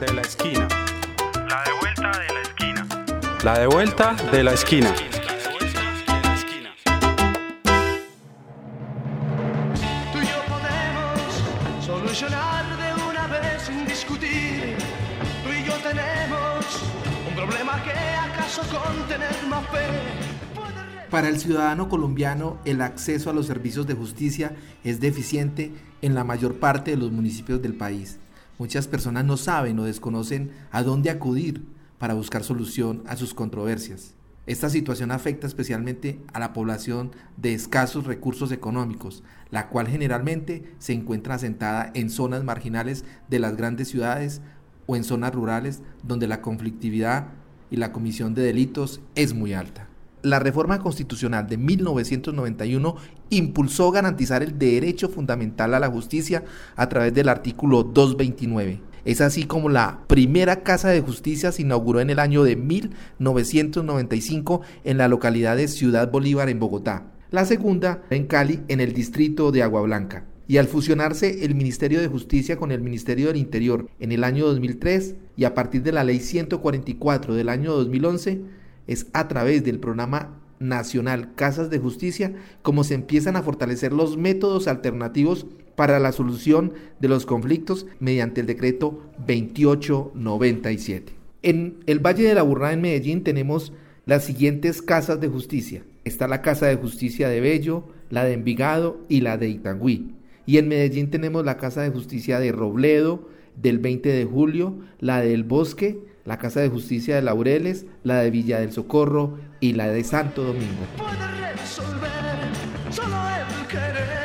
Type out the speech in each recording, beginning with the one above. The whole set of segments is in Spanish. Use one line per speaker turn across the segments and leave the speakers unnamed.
de la esquina.
La de vuelta de la esquina.
La de vuelta de la esquina.
Tú y yo podemos solucionar de una vez sin discutir. Tú y yo tenemos un problema que acaso con tener más fe.
Para el ciudadano colombiano, el acceso a los servicios de justicia es deficiente en la mayor parte de los municipios del país. Muchas personas no saben o desconocen a dónde acudir para buscar solución a sus controversias. Esta situación afecta especialmente a la población de escasos recursos económicos, la cual generalmente se encuentra asentada en zonas marginales de las grandes ciudades o en zonas rurales donde la conflictividad y la comisión de delitos es muy alta. La reforma constitucional de 1991 impulsó garantizar el derecho fundamental a la justicia a través del artículo 229. Es así como la primera casa de justicia se inauguró en el año de 1995 en la localidad de Ciudad Bolívar en Bogotá. La segunda en Cali en el distrito de Agua Blanca. Y al fusionarse el Ministerio de Justicia con el Ministerio del Interior en el año 2003 y a partir de la Ley 144 del año 2011, es a través del programa nacional Casas de Justicia como se empiezan a fortalecer los métodos alternativos para la solución de los conflictos mediante el decreto 2897. En el Valle de la Burrada en Medellín tenemos las siguientes casas de justicia. Está la Casa de Justicia de Bello, la de Envigado y la de Itagüí. Y en Medellín tenemos la Casa de Justicia de Robledo, del 20 de julio, la del Bosque, la Casa de Justicia de Laureles, la de Villa del Socorro y la de Santo Domingo.
puede resolver solo el querer.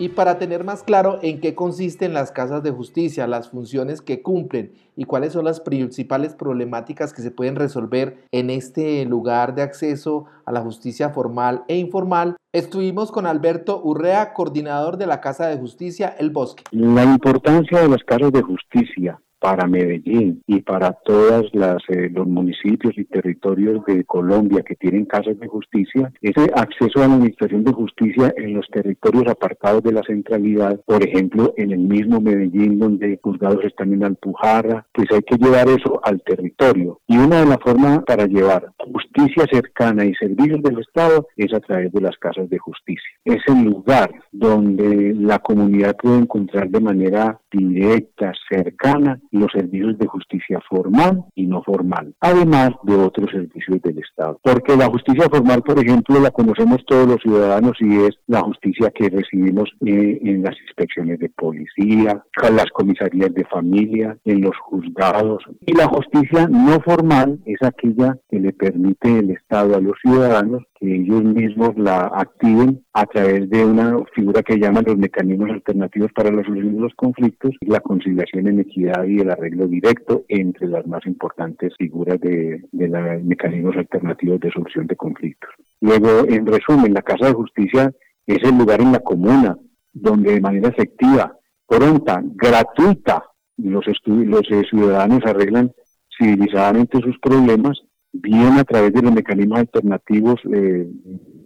Y para tener más claro en qué consisten las casas de justicia, las funciones que cumplen y cuáles son las principales problemáticas que se pueden resolver en este lugar de acceso a la justicia formal e informal, estuvimos con Alberto Urrea, coordinador de la Casa de Justicia El Bosque.
La importancia de las casas de justicia para Medellín y para todos los municipios y territorios de Colombia que tienen casas de justicia, ese acceso a la administración de justicia en los territorios apartados de la centralidad, por ejemplo, en el mismo Medellín donde juzgados están en Alpujarra, pues hay que llevar eso al territorio. Y una de las formas para llevar justicia cercana y servicios del Estado es a través de las casas de justicia. Es el lugar donde la comunidad puede encontrar de manera directa, cercana, los servicios de justicia formal y no formal, además de otros servicios del Estado. Porque la justicia formal, por ejemplo, la conocemos todos los ciudadanos y es la justicia que recibimos eh, en las inspecciones de policía, en las comisarías de familia, en los juzgados. Y la justicia no formal es aquella que le permite el Estado a los ciudadanos que ellos mismos la activen a través de una figura que llaman los mecanismos alternativos para la solución de los conflictos, la conciliación en equidad y el arreglo directo entre las más importantes figuras de, de los mecanismos alternativos de solución de conflictos. Luego, en resumen, la Casa de Justicia es el lugar en la comuna donde de manera efectiva, pronta, gratuita, los, los eh, ciudadanos arreglan civilizadamente sus problemas bien a través de los mecanismos alternativos eh,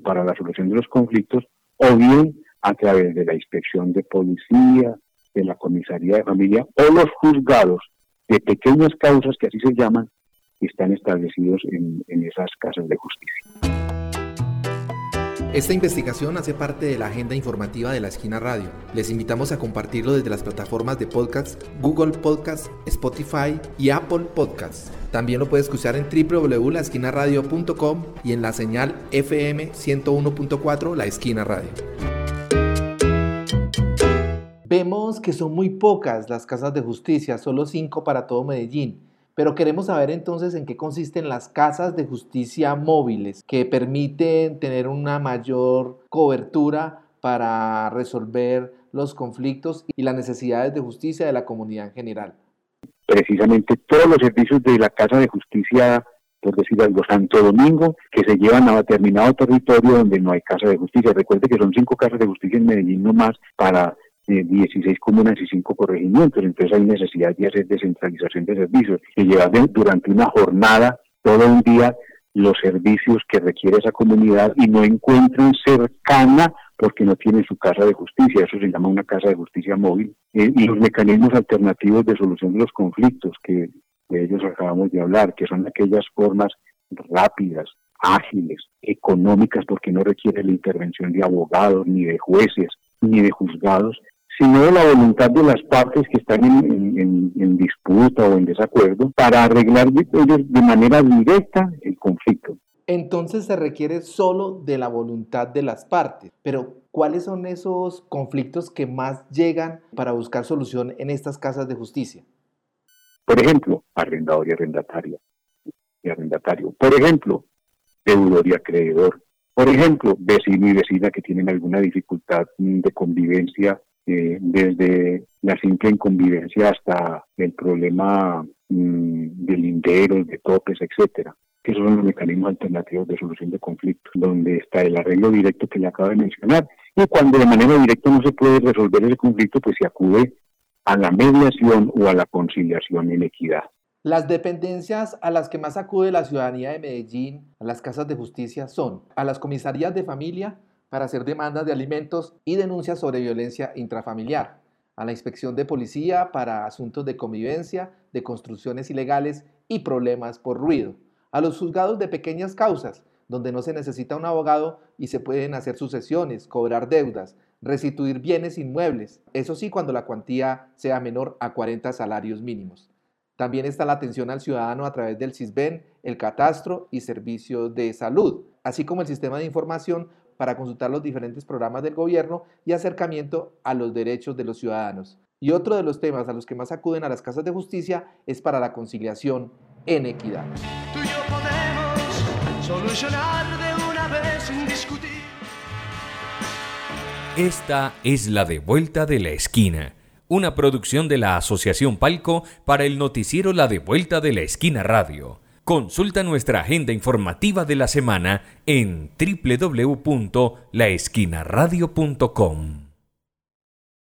para la solución de los conflictos o bien a través de la inspección de policía, de la comisaría de familia o los juzgados de pequeñas causas que así se llaman que están establecidos en, en esas casas de justicia.
Esta investigación hace parte de la agenda informativa de la Esquina Radio. Les invitamos a compartirlo desde las plataformas de podcast Google Podcast, Spotify y Apple Podcast. También lo puedes escuchar en www.laesquinaradio.com y en la señal FM 101.4 La Esquina Radio. Vemos que son muy pocas las casas de justicia, solo cinco para todo Medellín. Pero queremos saber entonces en qué consisten las casas de justicia móviles que permiten tener una mayor cobertura para resolver los conflictos y las necesidades de justicia de la comunidad en general.
Precisamente todos los servicios de la Casa de Justicia, por decir algo, Santo Domingo, que se llevan a determinado territorio donde no hay casa de justicia. Recuerde que son cinco casas de justicia en Medellín nomás para eh, 16 comunas y 5 corregimientos, entonces hay necesidad de hacer descentralización de servicios y llevar durante una jornada, todo un día, los servicios que requiere esa comunidad y no encuentran cercana porque no tienen su casa de justicia, eso se llama una casa de justicia móvil, eh, y los mecanismos alternativos de solución de los conflictos que de ellos acabamos de hablar, que son aquellas formas rápidas, ágiles, económicas, porque no requiere la intervención de abogados, ni de jueces, ni de juzgados, sino de la voluntad de las partes que están en, disputa o en desacuerdo para arreglar de manera directa el conflicto.
Entonces se requiere solo de la voluntad de las partes, pero ¿cuáles son esos conflictos que más llegan para buscar solución en estas casas de justicia?
Por ejemplo, arrendador y arrendataria y arrendatario. Por ejemplo, deudor y acreedor. Por ejemplo, vecino y vecina que tienen alguna dificultad de convivencia, eh, desde la simple inconvivencia hasta el problema mm, de linderos, de topes, etcétera. Esos son los mecanismos alternativos de solución de conflictos, donde está el arreglo directo que le acabo de mencionar. Y cuando de manera directa no se puede resolver ese conflicto, pues se acude a la mediación o a la conciliación en equidad.
Las dependencias a las que más acude la ciudadanía de Medellín, a las casas de justicia, son a las comisarías de familia para hacer demandas de alimentos y denuncias sobre violencia intrafamiliar, a la inspección de policía para asuntos de convivencia, de construcciones ilegales y problemas por ruido, a los juzgados de pequeñas causas, donde no se necesita un abogado y se pueden hacer sucesiones, cobrar deudas, restituir bienes inmuebles, eso sí cuando la cuantía sea menor a 40 salarios mínimos. También está la atención al ciudadano a través del CISBEN, el catastro y servicios de salud, así como el sistema de información para consultar los diferentes programas del gobierno y acercamiento a los derechos de los ciudadanos. Y otro de los temas a los que más acuden a las casas de justicia es para la conciliación en equidad.
Tú y yo podemos solucionar de una vez sin discutir.
Esta es la de vuelta de la esquina una producción de la Asociación Palco para el noticiero La de Vuelta de la Esquina Radio. Consulta nuestra agenda informativa de la semana en www.laesquinaradio.com.